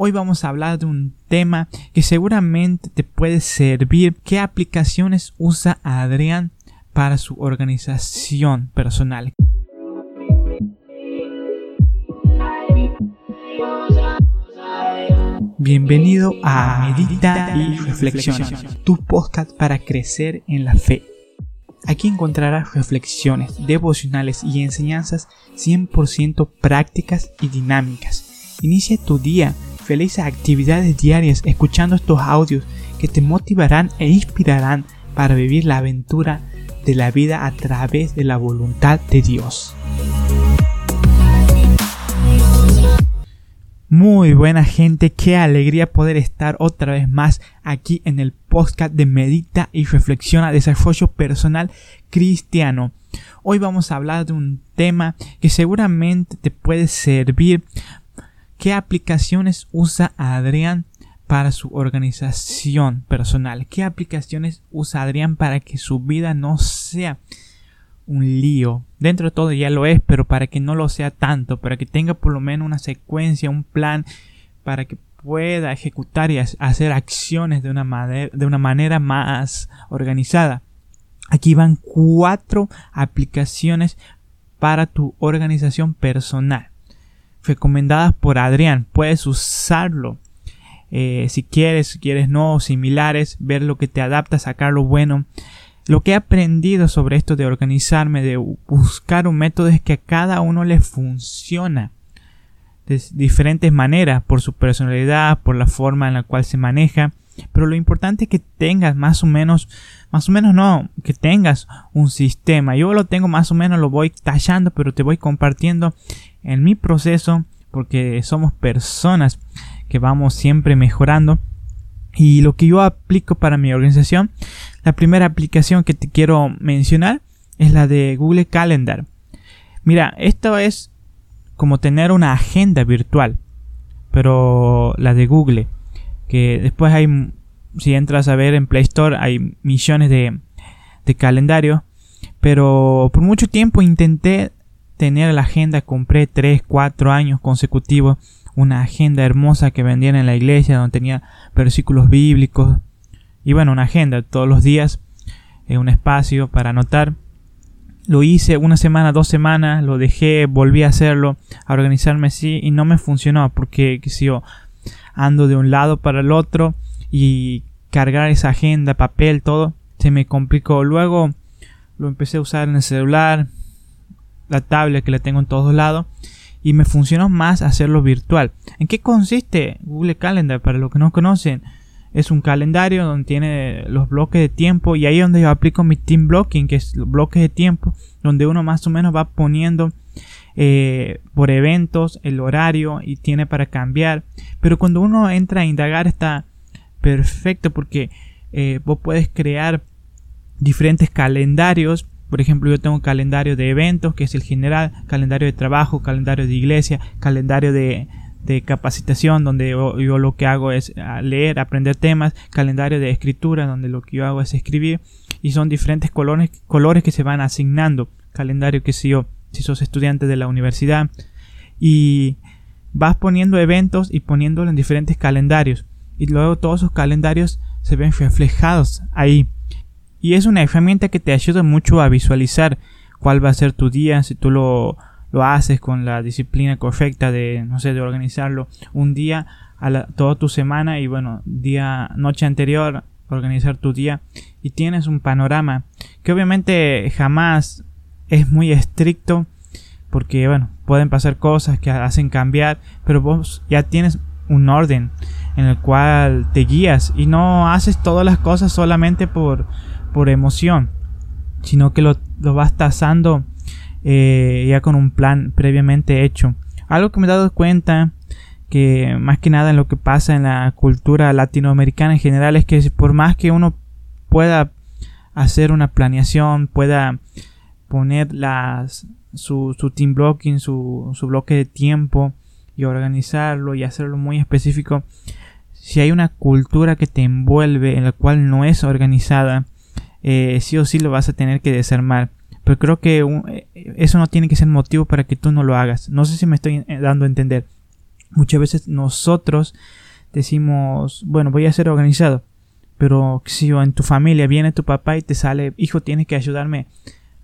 Hoy vamos a hablar de un tema que seguramente te puede servir. ¿Qué aplicaciones usa Adrián para su organización personal? Bienvenido a Medita y Reflexiona, tu podcast para crecer en la fe. Aquí encontrarás reflexiones, devocionales y enseñanzas 100% prácticas y dinámicas. Inicia tu día, felices actividades diarias escuchando estos audios que te motivarán e inspirarán para vivir la aventura de la vida a través de la voluntad de Dios. Muy buena gente, qué alegría poder estar otra vez más aquí en el podcast de Medita y Reflexiona Desarrollo Personal Cristiano. Hoy vamos a hablar de un tema que seguramente te puede servir. ¿Qué aplicaciones usa Adrián para su organización personal? ¿Qué aplicaciones usa Adrián para que su vida no sea un lío. Dentro de todo ya lo es, pero para que no lo sea tanto, para que tenga por lo menos una secuencia, un plan, para que pueda ejecutar y hacer acciones de una, manera, de una manera más organizada. Aquí van cuatro aplicaciones para tu organización personal. Recomendadas por Adrián. Puedes usarlo. Eh, si quieres, si quieres no, similares, ver lo que te adapta, sacar lo bueno. Lo que he aprendido sobre esto de organizarme, de buscar un método, es que a cada uno le funciona de diferentes maneras, por su personalidad, por la forma en la cual se maneja. Pero lo importante es que tengas más o menos, más o menos no, que tengas un sistema. Yo lo tengo más o menos, lo voy tallando, pero te voy compartiendo en mi proceso, porque somos personas que vamos siempre mejorando. Y lo que yo aplico para mi organización la primera aplicación que te quiero mencionar es la de Google Calendar. Mira, esto es como tener una agenda virtual, pero la de Google, que después hay, si entras a ver en Play Store, hay millones de, de calendarios, pero por mucho tiempo intenté tener la agenda, compré 3, 4 años consecutivos una agenda hermosa que vendían en la iglesia donde tenía versículos bíblicos, y bueno, una agenda todos los días, eh, un espacio para anotar. Lo hice una semana, dos semanas, lo dejé, volví a hacerlo, a organizarme así y no me funcionó porque que si yo ando de un lado para el otro y cargar esa agenda, papel, todo, se me complicó. Luego lo empecé a usar en el celular, la tablet que la tengo en todos lados y me funcionó más hacerlo virtual. ¿En qué consiste Google Calendar? Para los que no conocen, es un calendario donde tiene los bloques de tiempo y ahí es donde yo aplico mi team blocking, que es los bloques de tiempo, donde uno más o menos va poniendo eh, por eventos el horario y tiene para cambiar. Pero cuando uno entra a indagar está perfecto porque eh, vos puedes crear diferentes calendarios. Por ejemplo, yo tengo calendario de eventos, que es el general, calendario de trabajo, calendario de iglesia, calendario de, de capacitación donde yo, lo que hago es ah, leer, aprender temas, calendario de escritura donde lo que yo hago es escribir y son diferentes colores, colores que se van asignando, calendario que si yo, si sos estudiante de la universidad y vas poniendo eventos y poniéndolo en diferentes calendarios y luego todos esos calendarios se ven reflejados ahí y es una herramienta que te ayuda mucho a visualizar cuál va a ser tu día si tú lo lo haces con la disciplina correcta de, no sé, de organizarlo un día a toda tu semana y bueno, día, noche anterior, organizar tu día y tienes un panorama que obviamente jamás es muy estricto porque bueno, pueden pasar cosas que hacen cambiar, pero vos ya tienes un orden en el cual te guías y no haces todas las cosas solamente por, por emoción, sino que lo, lo vas tasando eh, ya con un plan previamente hecho. Algo que me he dado cuenta que más que nada en lo que pasa en la cultura latinoamericana en general es que por más que uno pueda hacer una planeación, pueda poner las, su, su team blocking, su, su bloque de tiempo y organizarlo y hacerlo muy específico, si hay una cultura que te envuelve en la cual no es organizada, eh, sí o sí lo vas a tener que desarmar. Pero creo que eh, eso no tiene que ser motivo para que tú no lo hagas. No sé si me estoy eh, dando a entender. Muchas veces nosotros decimos, bueno, voy a ser organizado, pero si en tu familia viene tu papá y te sale, hijo, tienes que ayudarme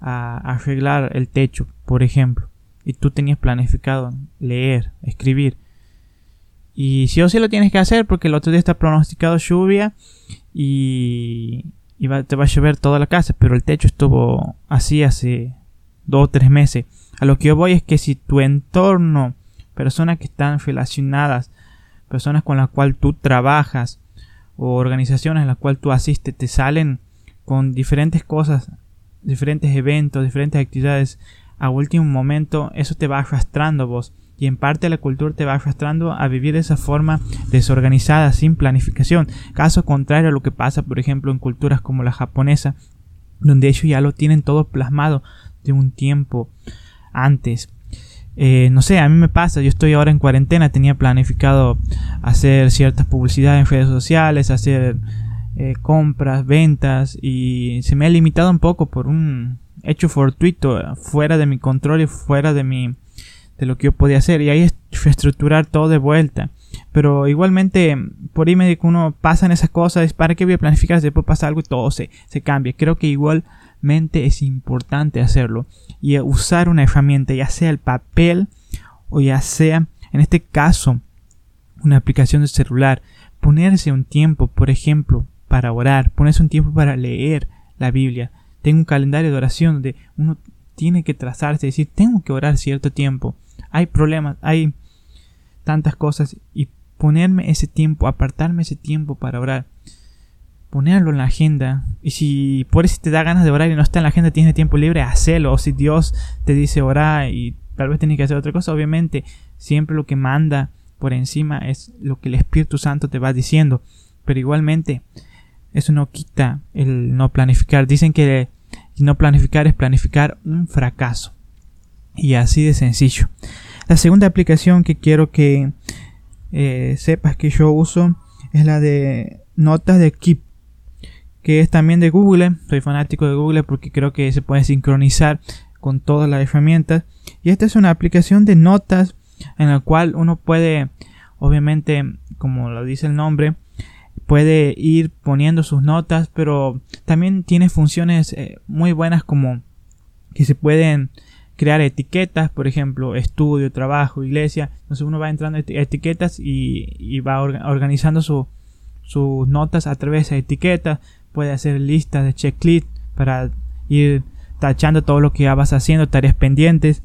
a arreglar el techo, por ejemplo, y tú tenías planificado leer, escribir, y si o sí lo tienes que hacer porque el otro día está pronosticado lluvia y, te va a llover toda la casa, pero el techo estuvo así hace dos o tres meses. A lo que yo voy es que si tu entorno, personas que están relacionadas, personas con las cuales tú trabajas o organizaciones en las cuales tú asistes, te salen con diferentes cosas, diferentes eventos, diferentes actividades a último momento, eso te va arrastrando vos y en parte la cultura te va arrastrando a vivir de esa forma desorganizada, sin planificación. Caso contrario a lo que pasa, por ejemplo, en culturas como la japonesa, donde ellos ya lo tienen todo plasmado de un tiempo antes. Eh, no sé, a mí me pasa, yo estoy ahora en cuarentena, tenía planificado hacer ciertas publicidades en redes sociales, hacer eh, compras, ventas y se me ha limitado un poco por un hecho fortuito, fuera de mi control y fuera de mi de lo que yo podía hacer y ahí es reestructurar todo de vuelta. Pero igualmente, por ahí me digo uno pasa en esas cosas, ¿para qué voy a planificar? Después pasa algo y todo se, se cambia. Creo que igualmente es importante hacerlo y usar una herramienta, ya sea el papel o ya sea, en este caso, una aplicación de celular. Ponerse un tiempo, por ejemplo, para orar, ponerse un tiempo para leer la Biblia. Tengo un calendario de oración donde uno tiene que trazarse, decir, tengo que orar cierto tiempo hay problemas, hay tantas cosas y ponerme ese tiempo, apartarme ese tiempo para orar, ponerlo en la agenda. Y si por eso te da ganas de orar y no está en la agenda, tienes tiempo libre, hacelo, o si Dios te dice orar y tal vez tienes que hacer otra cosa, obviamente siempre lo que manda por encima es lo que el Espíritu Santo te va diciendo, pero igualmente eso no quita el no planificar, dicen que no planificar es planificar un fracaso. Y así de sencillo. La segunda aplicación que quiero que eh, sepas que yo uso es la de notas de Keep. Que es también de Google. Soy fanático de Google porque creo que se puede sincronizar con todas las herramientas. Y esta es una aplicación de notas en la cual uno puede, obviamente, como lo dice el nombre, puede ir poniendo sus notas, pero también tiene funciones eh, muy buenas como que se pueden crear etiquetas, por ejemplo, estudio, trabajo, iglesia. Entonces uno va entrando etiquetas y, va organizando sus notas a través de etiquetas. Puede hacer listas de checklist para ir tachando todo lo que ya vas haciendo, tareas pendientes.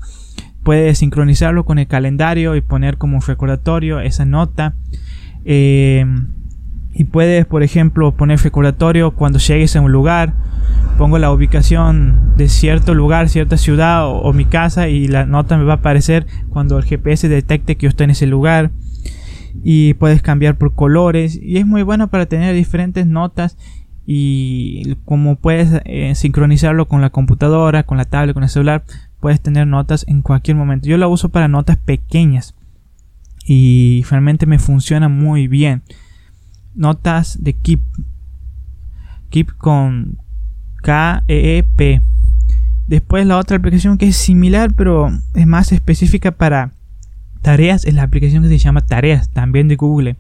Puede sincronizarlo con el calendario y poner como un recordatorio esa nota. Eh, y puedes, por ejemplo, poner recordatorio cuando llegues a un lugar pongo la ubicación de cierto lugar, cierta ciudad o, mi casa y la nota me va a aparecer cuando el GPS detecte que yo estoy en ese lugar y puedes cambiar por colores y es muy bueno para tener diferentes notas y como puedes eh, sincronizarlo con la computadora, con la tablet, con el celular, puedes tener notas en cualquier momento. Yo la uso para notas pequeñas y realmente me funciona muy bien. Notas de Keep. Keep con, KEP. Después la otra aplicación que es similar pero es más específica para tareas es la aplicación que se llama Tareas, también de Google.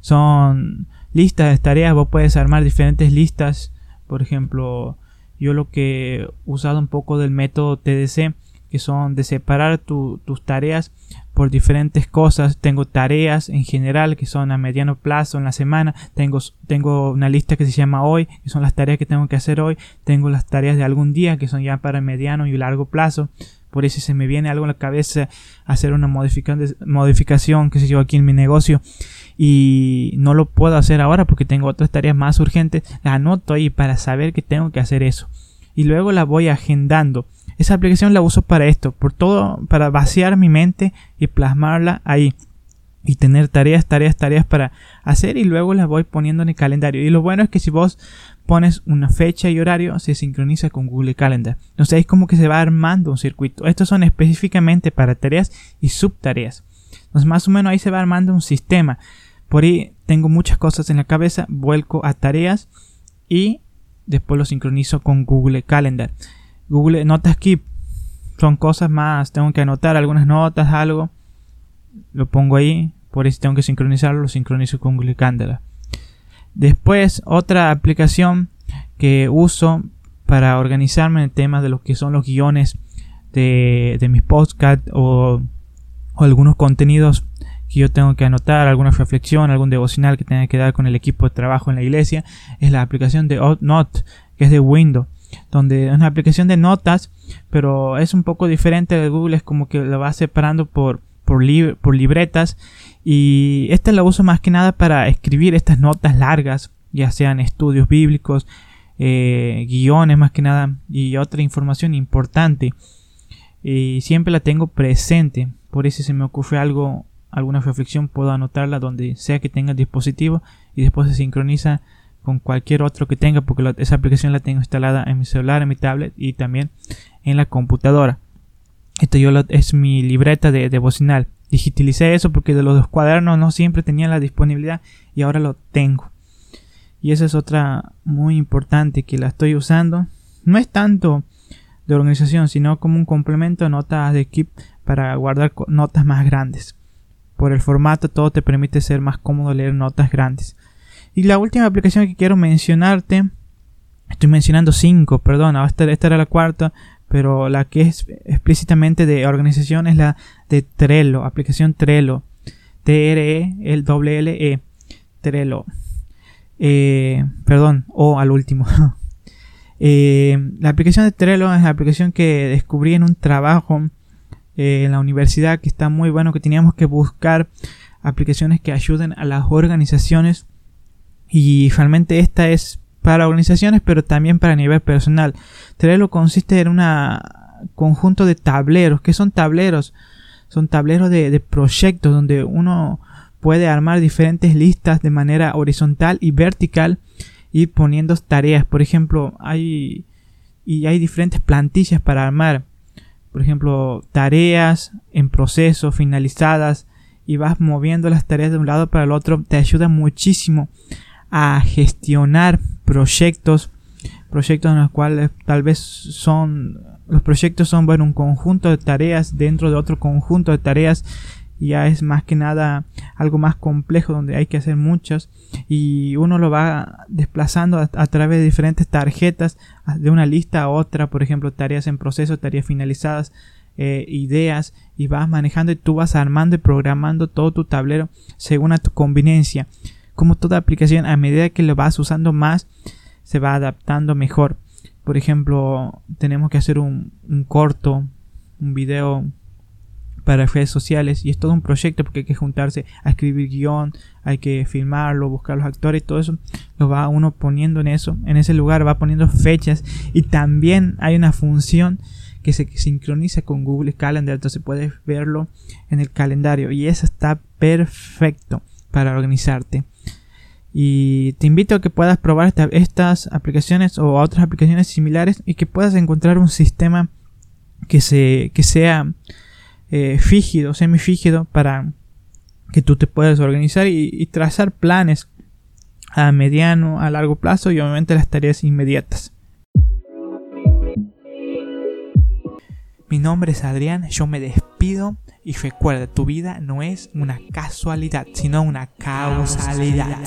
Son listas de tareas, vos puedes armar diferentes listas. Por ejemplo, yo lo que he usado un poco del método TDC, que son de separar tus tareas por diferentes cosas. Tengo tareas en general que son a mediano plazo en la semana. Tengo, tengo una lista que se llama hoy, que son las tareas que tengo que hacer hoy. Tengo las tareas de algún día que son ya para mediano y largo plazo. Por eso se me viene algo en la cabeza hacer una modificación, que se yo, aquí en mi negocio. Y no lo puedo hacer ahora porque tengo otras tareas más urgentes. Las anoto ahí para saber que tengo que hacer eso. Y luego la voy agendando. Esa aplicación la uso para esto, por todo, para vaciar mi mente y plasmarla ahí. Y tener tareas, tareas, tareas para hacer y luego las voy poniendo en el calendario. Y lo bueno es que si vos pones una fecha y horario, se sincroniza con Google Calendar. Entonces es como que se va armando un circuito. Estos son específicamente para tareas y subtareas. Entonces más o menos ahí se va armando un sistema. Por ahí tengo muchas cosas en la cabeza, vuelco a tareas y después lo sincronizo con Google Calendar. Google Notas Keep son cosas más, tengo que anotar algunas notas, algo. lo pongo ahí, por eso tengo que sincronizarlo, lo sincronizo con Google Calendar. Después, otra aplicación que uso para organizarme en el tema de lo que son los guiones de, de mis podcasts o, o, algunos contenidos que yo tengo que anotar, alguna reflexión, algún devocional que tenga que dar con el equipo de trabajo en la iglesia, es la aplicación de OutNote, que es de Windows, donde es una aplicación de notas, pero es un poco diferente de Google, es como que lo va separando por, por, por libretas y esta la uso más que nada para escribir estas notas largas, ya sean estudios bíblicos, eh, guiones más que nada y otra información importante. Y siempre la tengo presente, por eso si se me ocurre algo alguna reflexión puedo anotarla donde sea que tenga el dispositivo y después se sincroniza con cualquier otro que tenga porque esa aplicación la tengo instalada en mi celular, en mi tablet y también en la computadora. Esto yo es mi libreta de devocional. Digitalicé eso porque de los dos cuadernos no siempre tenía la disponibilidad y ahora lo tengo. Y esa es otra muy importante que la estoy usando. No es tanto de organización, sino como un complemento a notas de equip para guardar notas más grandes por el formato todo te permite ser más cómodo leer notas grandes. Y la última aplicación que quiero mencionarte, estoy mencionando cinco, perdón, esta, esta era la cuarta, pero la que es explícitamente de organización es la de Trello, aplicación Trello, T-R-E, doble L-E, Trello. Eh, perdón, o al último. Eh, la aplicación de Trello es la aplicación que descubrí en un trabajo eh, en la universidad que está muy bueno que teníamos que buscar aplicaciones que ayuden a las organizaciones y realmente esta es para organizaciones pero también para nivel personal. Trello consiste en un conjunto de tableros. Que son tableros son tableros de, de proyectos donde uno puede armar diferentes listas de manera horizontal y vertical y poniendo tareas. Por ejemplo hay y hay diferentes plantillas para armar. Por ejemplo, tareas en proceso, finalizadas, y vas moviendo las tareas de un lado para el otro, te ayuda muchísimo a gestionar proyectos, proyectos en los cuales tal vez son, los proyectos son, bueno, un conjunto de tareas dentro de otro conjunto de tareas ya es más que nada algo más complejo donde hay que hacer muchas y uno lo va desplazando a, través de diferentes tarjetas de una lista a otra, por ejemplo, tareas en proceso, tareas finalizadas, eh, ideas y vas manejando y tú vas armando y programando todo tu tablero según a tu conveniencia. Como toda aplicación, a medida que lo vas usando más, se va adaptando mejor. Por ejemplo, tenemos que hacer un, corto, un video para redes sociales y es todo un proyecto porque hay que juntarse a escribir guion, hay que filmarlo, buscar los actores todo eso lo va uno poniendo en eso, en ese lugar va poniendo fechas y también hay una función que se sincroniza con Google Calendar, entonces puedes verlo en el calendario y eso está perfecto para organizarte. Y te invito a que puedas probar estas aplicaciones o otras aplicaciones similares y que puedas encontrar un sistema que, se, que sea eh, fígido, semifígido, para que tú te puedas organizar y, trazar planes a mediano, a largo plazo y obviamente las tareas inmediatas. Mi nombre es Adrián, yo me despido y recuerda, tu vida no es una casualidad, sino una causalidad.